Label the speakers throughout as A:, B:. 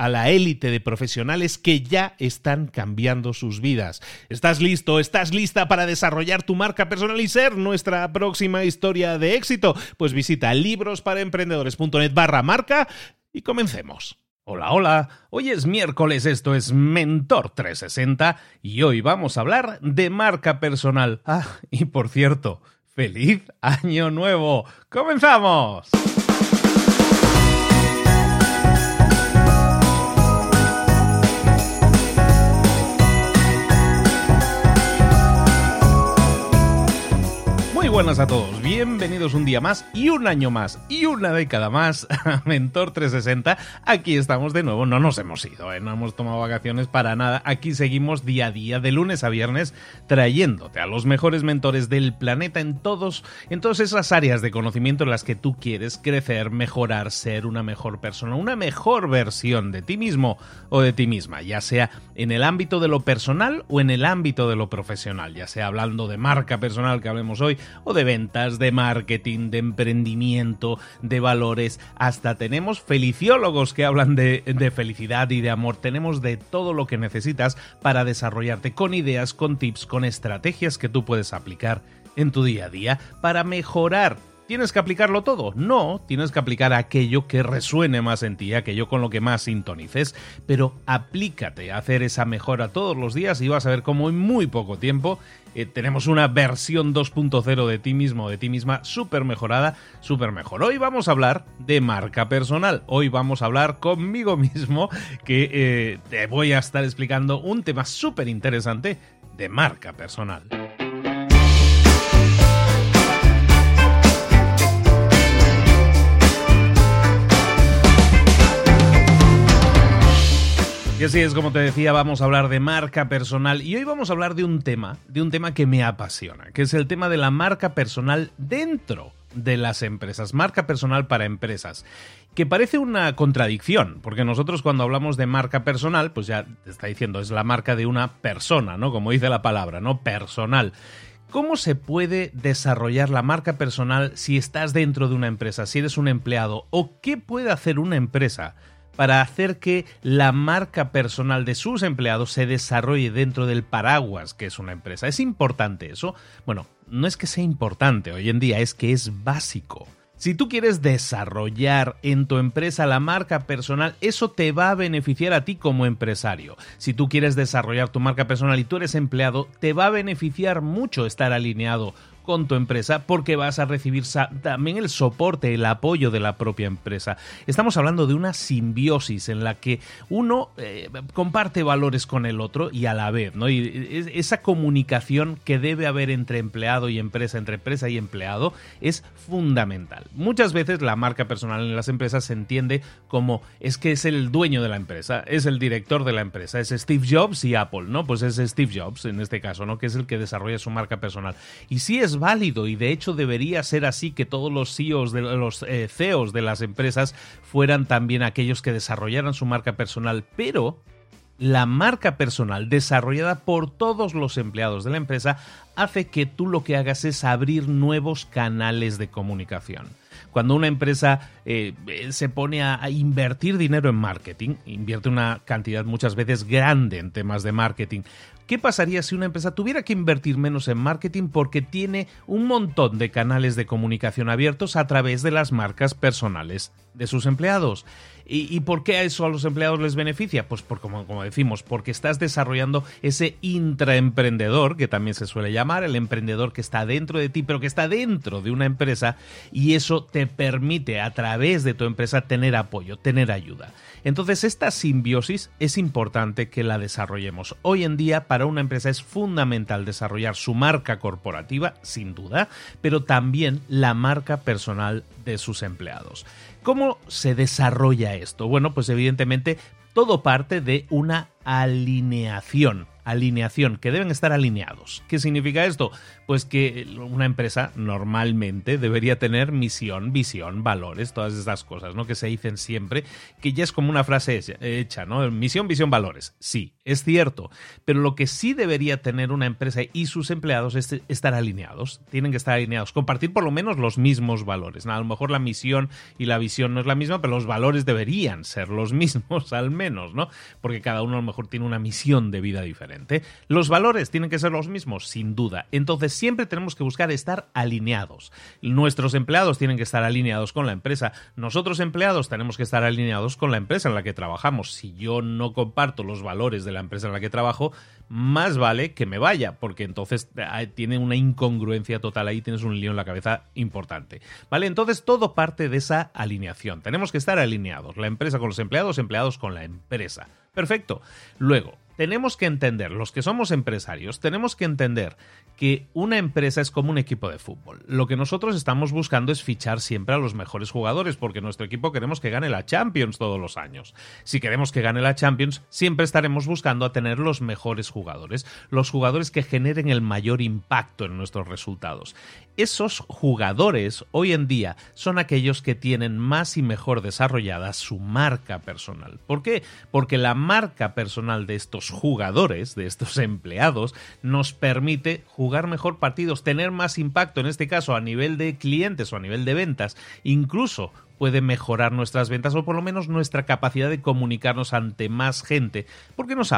A: a la élite de profesionales que ya están cambiando sus vidas. ¿Estás listo? ¿Estás lista para desarrollar tu marca personal y ser nuestra próxima historia de éxito? Pues visita librosparaemprendedores.net barra marca y comencemos. Hola, hola, hoy es miércoles, esto es Mentor 360 y hoy vamos a hablar de marca personal. Ah, y por cierto, feliz año nuevo. ¡Comenzamos! Buenas a todos, bienvenidos un día más y un año más y una década más a Mentor 360. Aquí estamos de nuevo, no nos hemos ido, ¿eh? no hemos tomado vacaciones para nada. Aquí seguimos día a día, de lunes a viernes, trayéndote a los mejores mentores del planeta en todos, en todas esas áreas de conocimiento en las que tú quieres crecer, mejorar, ser una mejor persona, una mejor versión de ti mismo o de ti misma, ya sea en el ámbito de lo personal o en el ámbito de lo profesional, ya sea hablando de marca personal que hablemos hoy o de ventas, de marketing, de emprendimiento, de valores. Hasta tenemos feliciólogos que hablan de, de felicidad y de amor. Tenemos de todo lo que necesitas para desarrollarte con ideas, con tips, con estrategias que tú puedes aplicar en tu día a día para mejorar ¿Tienes que aplicarlo todo? No, tienes que aplicar aquello que resuene más en ti, aquello con lo que más sintonices, pero aplícate a hacer esa mejora todos los días y vas a ver cómo en muy poco tiempo eh, tenemos una versión 2.0 de ti mismo, de ti misma, súper mejorada, súper mejor. Hoy vamos a hablar de marca personal. Hoy vamos a hablar conmigo mismo, que eh, te voy a estar explicando un tema súper interesante de marca personal. Y así es como te decía, vamos a hablar de marca personal y hoy vamos a hablar de un tema, de un tema que me apasiona, que es el tema de la marca personal dentro de las empresas, marca personal para empresas, que parece una contradicción, porque nosotros cuando hablamos de marca personal, pues ya te está diciendo, es la marca de una persona, ¿no? Como dice la palabra, ¿no? Personal. ¿Cómo se puede desarrollar la marca personal si estás dentro de una empresa, si eres un empleado? ¿O qué puede hacer una empresa para hacer que la marca personal de sus empleados se desarrolle dentro del paraguas que es una empresa. ¿Es importante eso? Bueno, no es que sea importante hoy en día, es que es básico. Si tú quieres desarrollar en tu empresa la marca personal, eso te va a beneficiar a ti como empresario. Si tú quieres desarrollar tu marca personal y tú eres empleado, te va a beneficiar mucho estar alineado con tu empresa porque vas a recibir también el soporte, el apoyo de la propia empresa. Estamos hablando de una simbiosis en la que uno eh, comparte valores con el otro y a la vez, ¿no? Y esa comunicación que debe haber entre empleado y empresa, entre empresa y empleado, es fundamental. Muchas veces la marca personal en las empresas se entiende como es que es el dueño de la empresa, es el director de la empresa, es Steve Jobs y Apple, ¿no? Pues es Steve Jobs en este caso, ¿no? Que es el que desarrolla su marca personal. Y sí es válido y de hecho debería ser así que todos los CEOs de los eh, CEOs de las empresas fueran también aquellos que desarrollaran su marca personal, pero la marca personal desarrollada por todos los empleados de la empresa hace que tú lo que hagas es abrir nuevos canales de comunicación. Cuando una empresa eh, se pone a, invertir dinero en marketing, invierte una cantidad muchas veces grande en temas de marketing, ¿Qué pasaría si una empresa tuviera que invertir menos en marketing porque tiene un montón de canales de comunicación abiertos a través de las marcas personales de sus empleados? ¿Y, por qué eso a los empleados les beneficia? Pues por, como, como decimos, porque estás desarrollando ese intraemprendedor, que también se suele llamar, el emprendedor que está dentro de ti, pero que está dentro de una empresa, y eso te permite a través de tu empresa tener apoyo, tener ayuda. Entonces, esta simbiosis es importante que la desarrollemos. Hoy en día, para una empresa es fundamental desarrollar su marca corporativa, sin duda, pero también la marca personal de sus empleados. ¿Cómo se desarrolla esto? Bueno, pues evidentemente todo parte de una alineación alineación, que deben estar alineados. ¿Qué significa esto? Pues que una empresa normalmente debería tener misión, visión, valores, todas esas cosas, ¿no? Que se dicen siempre, que ya es como una frase hecha, ¿no? Misión, visión, valores. Sí, es cierto, pero lo que sí debería tener una empresa y sus empleados es estar alineados, tienen que estar alineados, compartir por lo menos los mismos valores. A lo mejor la misión y la visión no es la misma, pero los valores deberían ser los mismos al menos, ¿no? Porque cada uno a lo mejor tiene una misión de vida diferente. Los valores tienen que ser los mismos, sin duda. Entonces siempre tenemos que buscar estar alineados. Nuestros empleados tienen que estar alineados con la empresa. Nosotros empleados tenemos que estar alineados con la empresa en la que trabajamos. Si yo no comparto los valores de la empresa en la que trabajo, más vale que me vaya, porque entonces eh, tiene una incongruencia total ahí, tienes un lío en la cabeza importante. ¿Vale? Entonces todo parte de esa alineación. Tenemos que estar alineados, la empresa con los empleados, empleados con la empresa. Perfecto. Luego, tenemos que entender, los que somos empresarios, tenemos que entender que una empresa es como un equipo de fútbol. Lo que nosotros estamos buscando es fichar siempre a los mejores jugadores, porque nuestro equipo queremos que gane la Champions todos los años. Si queremos que gane la Champions, siempre estaremos buscando a tener los mejores jugadores, los jugadores que generen el mayor impacto en nuestros resultados. Esos jugadores hoy en día son aquellos que tienen más y mejor desarrollada su marca personal. ¿Por qué? Porque la marca personal de estos jugadores, de estos empleados, nos permite jugar mejor partidos, tener más impacto, en este caso a nivel de clientes o a nivel de ventas, incluso puede mejorar nuestras ventas o por lo menos nuestra capacidad de comunicarnos ante más gente, porque nos,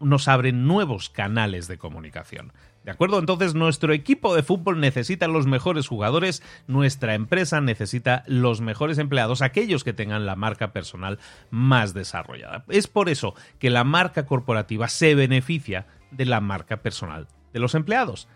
A: nos abren nuevos canales de comunicación. ¿De acuerdo? Entonces nuestro equipo de fútbol necesita los mejores jugadores, nuestra empresa necesita los mejores empleados, aquellos que tengan la marca personal más desarrollada. Es por eso que la marca corporativa se beneficia de la marca personal de los empleados.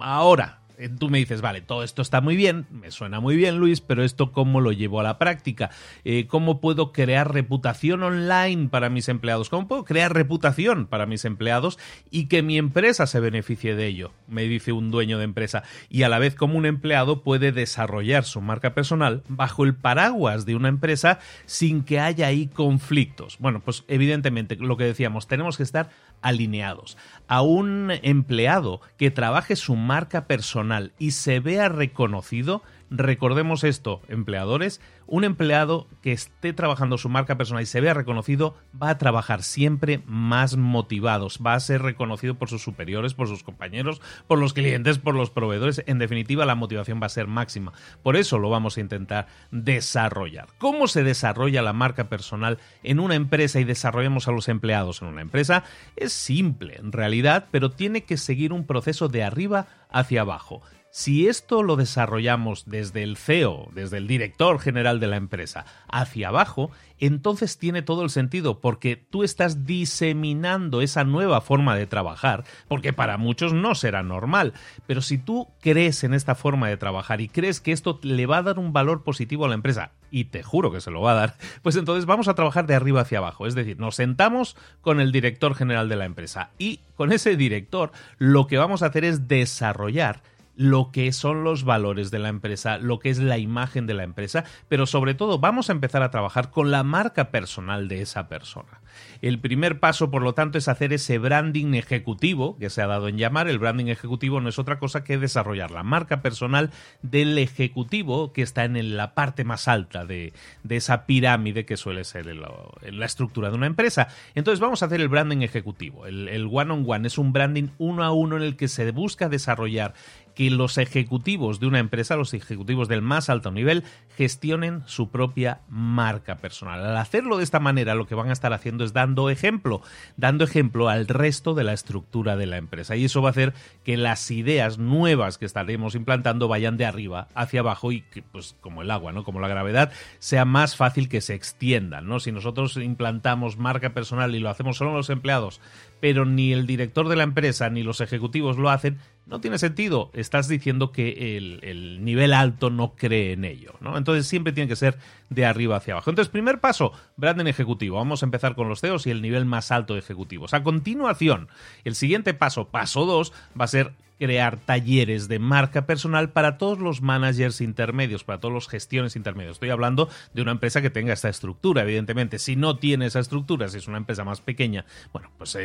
A: Ahora, tú me dices, vale, todo esto está muy bien, me suena muy bien, Luis, pero esto cómo lo llevo a la práctica? Eh, ¿Cómo puedo crear reputación online para mis empleados? ¿Cómo puedo crear reputación para mis empleados y que mi empresa se beneficie de ello? Me dice un dueño de empresa. Y a la vez, como un empleado puede desarrollar su marca personal bajo el paraguas de una empresa sin que haya ahí conflictos. Bueno, pues evidentemente, lo que decíamos, tenemos que estar alineados. A un empleado que trabaje su marca personal y se vea reconocido, recordemos esto, empleadores, un empleado que esté trabajando su marca personal y se vea reconocido va a trabajar siempre más motivados, va a ser reconocido por sus superiores, por sus compañeros, por los clientes, por los proveedores. En definitiva, la motivación va a ser máxima. Por eso lo vamos a intentar desarrollar. ¿Cómo se desarrolla la marca personal en una empresa y desarrollamos a los empleados en una empresa? Es simple, en realidad, pero tiene que seguir un proceso de arriba hacia abajo. Si esto lo desarrollamos desde el CEO, desde el director general de la empresa, hacia abajo, entonces tiene todo el sentido porque tú estás diseminando esa nueva forma de trabajar, porque para muchos no será normal, pero si tú crees en esta forma de trabajar y crees que esto le va a dar un valor positivo a la empresa, y te juro que se lo va a dar, pues entonces vamos a trabajar de arriba hacia abajo, es decir, nos sentamos con el director general de la empresa y con ese director lo que vamos a hacer es desarrollar lo que son los valores de la empresa, lo que es la imagen de la empresa, pero sobre todo vamos a empezar a trabajar con la marca personal de esa persona. El primer paso, por lo tanto, es hacer ese branding ejecutivo, que se ha dado en llamar. El branding ejecutivo no es otra cosa que desarrollar la marca personal del ejecutivo que está en la parte más alta de, esa pirámide que suele ser la, estructura de una empresa. Entonces vamos a hacer el branding ejecutivo. El one on one es un branding uno a uno en el que se busca desarrollar que los ejecutivos de una empresa, los ejecutivos del más alto nivel, gestionen su propia marca personal. Al hacerlo de esta manera, lo que van a estar haciendo es dando ejemplo, dando ejemplo al resto de la estructura de la empresa. Y eso va a hacer que las ideas nuevas que estaremos implantando vayan de arriba hacia abajo y que, pues, como el agua, ¿no? Como la gravedad, sea más fácil que se extiendan, ¿no? Si nosotros implantamos marca personal y lo hacemos solo los empleados, pero ni el director de la empresa ni los ejecutivos lo hacen, no tiene sentido. Estás diciendo que el, nivel alto no cree en ello, ¿no? Entonces siempre tiene que ser de arriba hacia abajo. Entonces, primer paso, branding ejecutivo. Vamos a empezar con los CEOs y el nivel más alto de ejecutivos. A continuación, el siguiente paso, paso 2, va a ser crear talleres de marca personal para todos los managers intermedios, para todos los gestiones intermedios. Estoy hablando de una empresa que tenga esta estructura, evidentemente. Si no tiene esa estructura, si es una empresa más pequeña, bueno, pues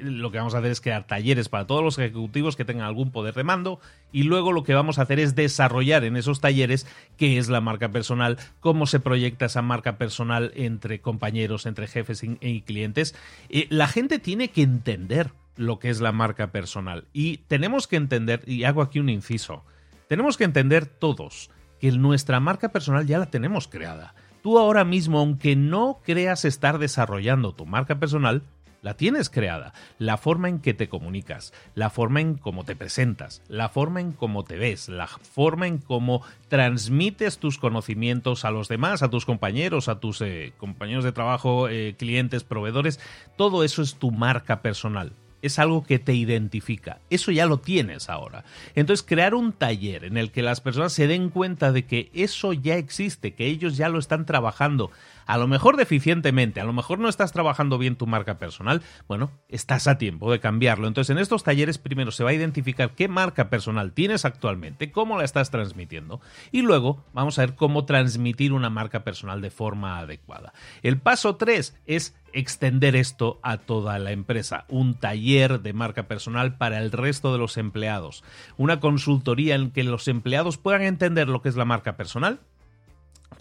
A: lo que vamos a hacer es crear talleres para todos los ejecutivos que tengan algún poder de mando y luego lo que vamos a hacer es desarrollar en esos talleres qué es la marca personal, cómo se proyecta esa marca personal entre compañeros, entre jefes y, clientes. Eh, la gente tiene que entender lo que es la marca personal. Y tenemos que entender, y hago aquí un inciso, tenemos que entender todos que nuestra marca personal ya la tenemos creada. Tú ahora mismo, aunque no creas estar desarrollando tu marca personal, la tienes creada. La forma en que te comunicas, la forma en cómo te presentas, la forma en cómo te ves, la forma en cómo transmites tus conocimientos a los demás, a tus compañeros, a tus eh, compañeros de trabajo, eh, clientes, proveedores, todo eso es tu marca personal es algo que te identifica. Eso ya lo tienes ahora. Entonces, crear un taller en el que las personas se den cuenta de que eso ya existe, que ellos ya lo están trabajando, a lo mejor deficientemente, a lo mejor no estás trabajando bien tu marca personal, bueno, estás a tiempo de cambiarlo. Entonces, en estos talleres primero se va a identificar qué marca personal tienes actualmente, cómo la estás transmitiendo y luego vamos a ver cómo transmitir una marca personal de forma adecuada. El paso 3 es extender esto a toda la empresa, un taller de marca personal para el resto de los empleados, una consultoría en que los empleados puedan entender lo que es la marca personal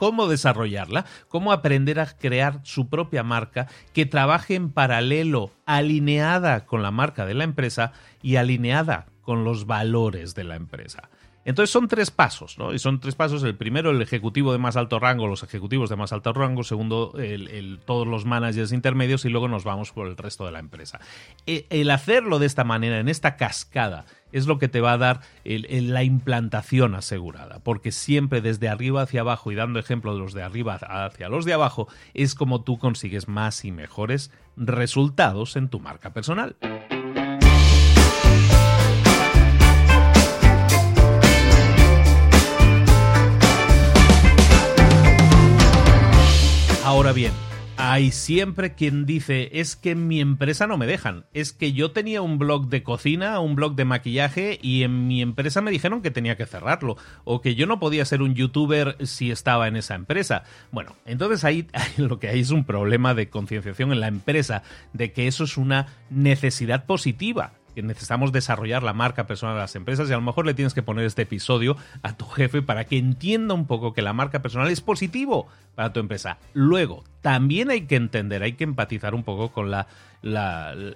A: cómo desarrollarla, cómo aprender a crear su propia marca que trabaje en paralelo, alineada con la marca de la empresa y alineada con los valores de la empresa. Entonces son tres pasos, ¿no? Y son tres pasos. El primero, el ejecutivo de más alto rango, los ejecutivos de más alto rango. Segundo, todos los managers intermedios y luego nos vamos por el resto de la empresa. E, el, hacerlo de esta manera, en esta cascada, es lo que te va a dar la implantación asegurada. Porque siempre desde arriba hacia abajo y dando ejemplo de los de arriba hacia los de abajo, es como tú consigues más y mejores resultados en tu marca personal. Ahora bien, hay siempre quien dice, es que en mi empresa no me dejan, es que yo tenía un blog de cocina, un blog de maquillaje y en mi empresa me dijeron que tenía que cerrarlo, o que yo no podía ser un youtuber si estaba en esa empresa. Bueno, entonces ahí lo que hay es un problema de concienciación en la empresa, de que eso es una necesidad positiva necesitamos desarrollar la marca personal de las empresas y a lo mejor le tienes que poner este episodio a tu jefe para que entienda un poco que la marca personal es positivo para tu empresa. Luego, también hay que entender, hay que empatizar un poco con la,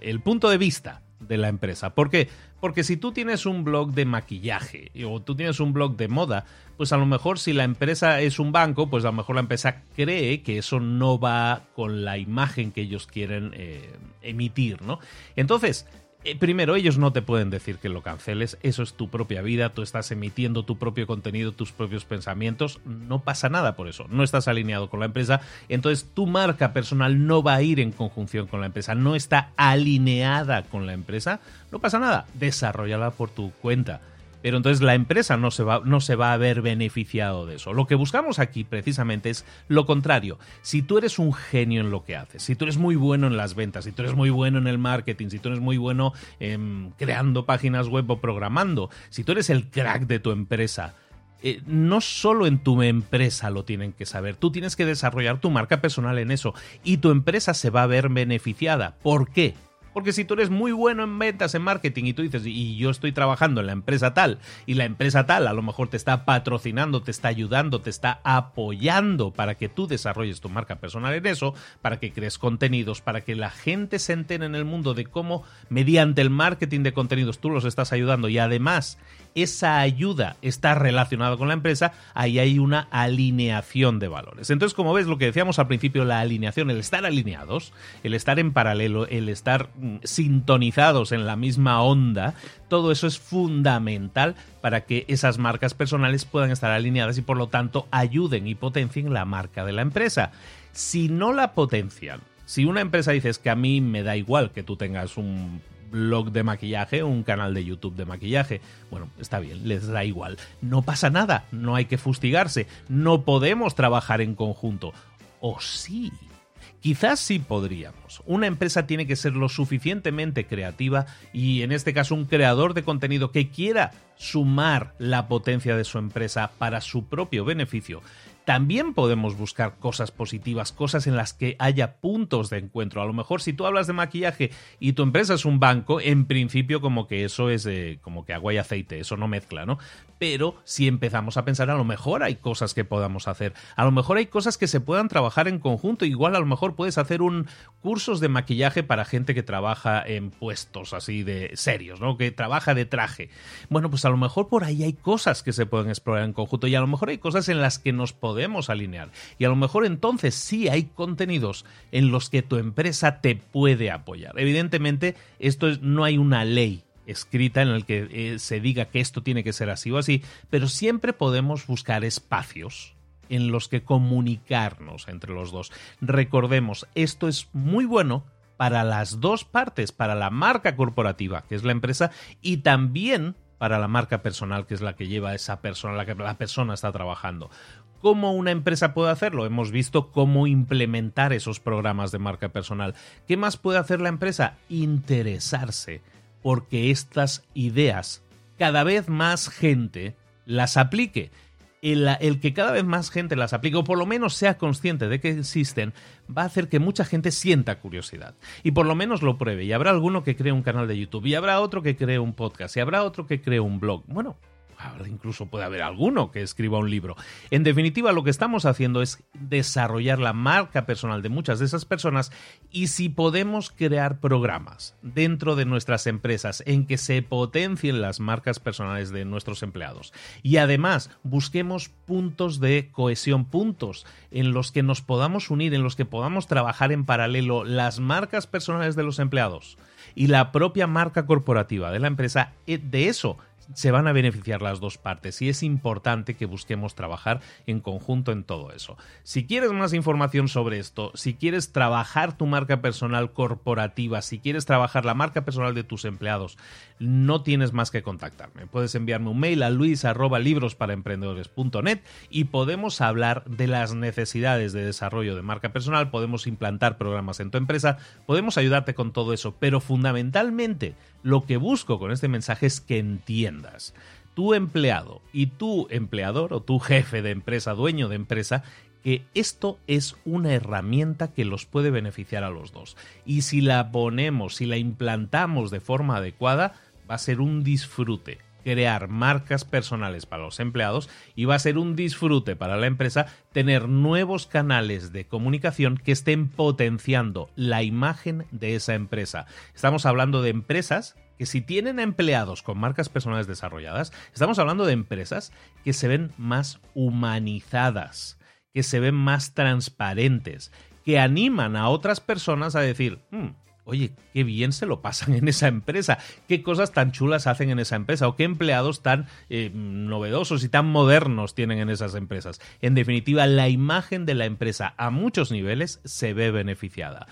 A: el punto de vista de la empresa. ¿Por qué? Porque si tú tienes un blog de maquillaje o tú tienes un blog de moda, pues a lo mejor si la empresa es un banco, pues a lo mejor la empresa cree que eso no va con la imagen que ellos quieren eh, emitir, ¿no? Entonces, eh, primero, ellos no te pueden decir que lo canceles, eso es tu propia vida, tú estás emitiendo tu propio contenido, tus propios pensamientos, no pasa nada por eso, no estás alineado con la empresa, entonces tu marca personal no va a ir en conjunción con la empresa, no está alineada con la empresa, no pasa nada, desarrollala por tu cuenta. Pero entonces la empresa no se, va, no se va a ver beneficiado de eso. Lo que buscamos aquí precisamente es lo contrario. Si tú eres un genio en lo que haces, si tú eres muy bueno en las ventas, si tú eres muy bueno en el marketing, si tú eres muy bueno en creando páginas web o programando, si tú eres el crack de tu empresa, eh, no solo en tu empresa lo tienen que saber, tú tienes que desarrollar tu marca personal en eso y tu empresa se va a ver beneficiada. ¿Por qué? Porque si tú eres muy bueno en ventas, en marketing y tú dices, y yo estoy trabajando en la empresa tal, y la empresa tal a lo mejor te está patrocinando, te está ayudando, te está apoyando para que tú desarrolles tu marca personal en eso, para que crees contenidos, para que la gente se entere en el mundo de cómo mediante el marketing de contenidos tú los estás ayudando y además esa ayuda está relacionada con la empresa, ahí hay una alineación de valores. Entonces, como ves, lo que decíamos al principio, la alineación, el estar alineados, el estar en paralelo, el estar mm, sintonizados en la misma onda, todo eso es fundamental para que esas marcas personales puedan estar alineadas y por lo tanto ayuden y potencien la marca de la empresa. Si no la potencian, si una empresa dices que a mí me da igual que tú tengas un blog de maquillaje un canal de YouTube de maquillaje. Bueno, está bien, les da igual. No pasa nada, no hay que fustigarse, no podemos trabajar en conjunto. O sí. Quizás sí podríamos. Una empresa tiene que ser lo suficientemente creativa y en este caso un creador de contenido que quiera sumar la potencia de su empresa para su propio beneficio también podemos buscar cosas positivas, cosas en las que haya puntos de encuentro. A lo mejor si tú hablas de maquillaje y tu empresa es un banco, en principio como que eso es como que agua y aceite, eso no mezcla, ¿no? Pero si empezamos a pensar, a lo mejor hay cosas que podamos hacer, a lo mejor hay cosas que se puedan trabajar en conjunto, igual a lo mejor puedes hacer un cursos de maquillaje para gente que trabaja en puestos así de serios, ¿no? Que trabaja de traje. Bueno, pues a lo mejor por ahí hay cosas que se pueden explorar en conjunto y a lo mejor hay cosas en las que nos podemos podemos alinear. Y a lo mejor entonces sí hay contenidos en los que tu empresa te puede apoyar. Evidentemente, esto es, no hay una ley escrita en el que eh, se diga que esto tiene que ser así o así, pero siempre podemos buscar espacios en los que comunicarnos entre los dos. Recordemos, esto es muy bueno para las dos partes, para la marca corporativa, que es la empresa, y también para la marca personal, que es la que lleva esa persona, la que la persona está trabajando. ¿Cómo una empresa puede hacerlo? Hemos visto cómo implementar esos programas de marca personal. ¿Qué más puede hacer la empresa? Interesarse porque estas ideas cada vez más gente las aplique. El, que cada vez más gente las aplique, o por lo menos sea consciente de que existen, va a hacer que mucha gente sienta curiosidad. Y por lo menos lo pruebe. Y habrá alguno que cree un canal de YouTube, y habrá otro que cree un podcast, y habrá otro que cree un blog. Bueno, incluso puede haber alguno que escriba un libro. En definitiva, lo que estamos haciendo es desarrollar la marca personal de muchas de esas personas y si podemos crear programas dentro de nuestras empresas en que se potencien las marcas personales de nuestros empleados y además busquemos puntos de cohesión, puntos en los que nos podamos unir, en los que podamos trabajar en paralelo las marcas personales de los empleados y la propia marca corporativa de la empresa, eh, de eso se van a beneficiar las dos partes y es importante que busquemos trabajar en conjunto en todo eso. Si quieres más información sobre esto, si quieres trabajar tu marca personal corporativa, si quieres trabajar la marca personal de tus empleados, no tienes más que contactarme. Puedes enviarme un mail a luis@librosparaemprendedores.net y podemos hablar de las necesidades de desarrollo de marca personal, podemos implantar programas en tu empresa, podemos ayudarte con todo eso, pero fundamentalmente lo que busco con este mensaje es que entiendas tu empleado y tu empleador o tu jefe de empresa, dueño de empresa, que esto es una herramienta que los puede beneficiar a los dos. Y si la ponemos, si la implantamos de forma adecuada, va a ser un disfrute crear marcas personales para los empleados y va a ser un disfrute para la empresa tener nuevos canales de comunicación que estén potenciando la imagen de esa empresa. Estamos hablando de empresas que si tienen empleados con marcas personales desarrolladas, estamos hablando de empresas que se ven más humanizadas, que se ven más transparentes, que animan a otras personas a decir, hmm, oye, qué bien se lo pasan en esa empresa, qué cosas tan chulas hacen en esa empresa o qué empleados tan eh, novedosos y tan modernos tienen en esas empresas. En definitiva, la imagen de la empresa a muchos niveles se ve beneficiada.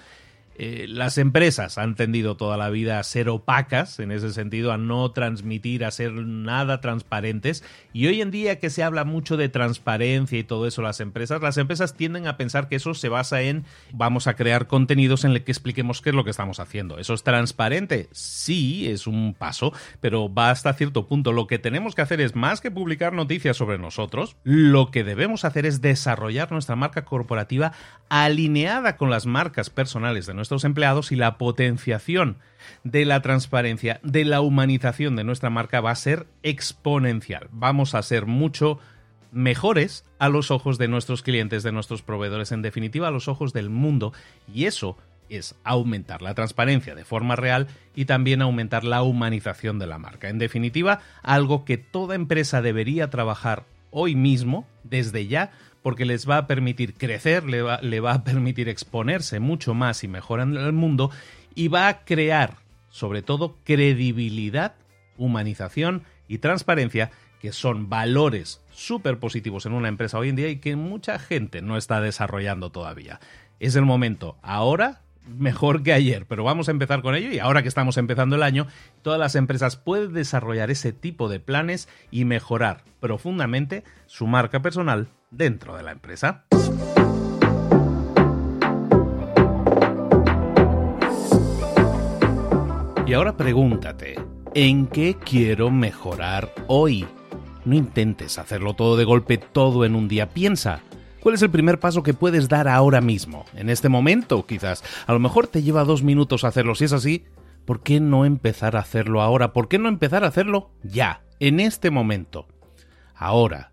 A: Eh, las empresas han tendido toda la vida a ser opacas, en ese sentido, a no transmitir, a ser nada transparentes. Y hoy en día que se habla mucho de transparencia y todo eso, las empresas, las empresas tienden a pensar que eso se basa en vamos a crear contenidos en el que expliquemos qué es lo que estamos haciendo. ¿Eso es transparente? Sí, es un paso, pero va hasta cierto punto. Lo que tenemos que hacer es más que publicar noticias sobre nosotros, lo que debemos hacer es desarrollar nuestra marca corporativa alineada con las marcas personales de nuestros empleados y la potenciación de la transparencia, de la humanización de nuestra marca va a ser exponencial. Vamos a ser mucho mejores a los ojos de nuestros clientes, de nuestros proveedores, en definitiva a los ojos del mundo. Y eso es aumentar la transparencia de forma real y también aumentar la humanización de la marca. En definitiva, algo que toda empresa debería trabajar hoy mismo, desde ya, porque les va a permitir crecer, le va, le va a permitir exponerse mucho más y mejor en el mundo y va a crear, sobre todo, credibilidad, humanización y transparencia, que son valores súper positivos en una empresa hoy en día y que mucha gente no está desarrollando todavía. Es el momento ahora mejor que ayer, pero vamos a empezar con ello y ahora que estamos empezando el año, todas las empresas pueden desarrollar ese tipo de planes y mejorar profundamente su marca personal dentro de la empresa. Y ahora pregúntate, ¿en qué quiero mejorar hoy? No intentes hacerlo todo de golpe, todo en un día. Piensa, ¿Cuál es el primer paso que puedes dar ahora mismo? En este momento, quizás. A lo mejor te lleva dos minutos hacerlo. Si es así, ¿por qué no empezar a hacerlo ahora? ¿Por qué no empezar a hacerlo ya? En este momento. Ahora.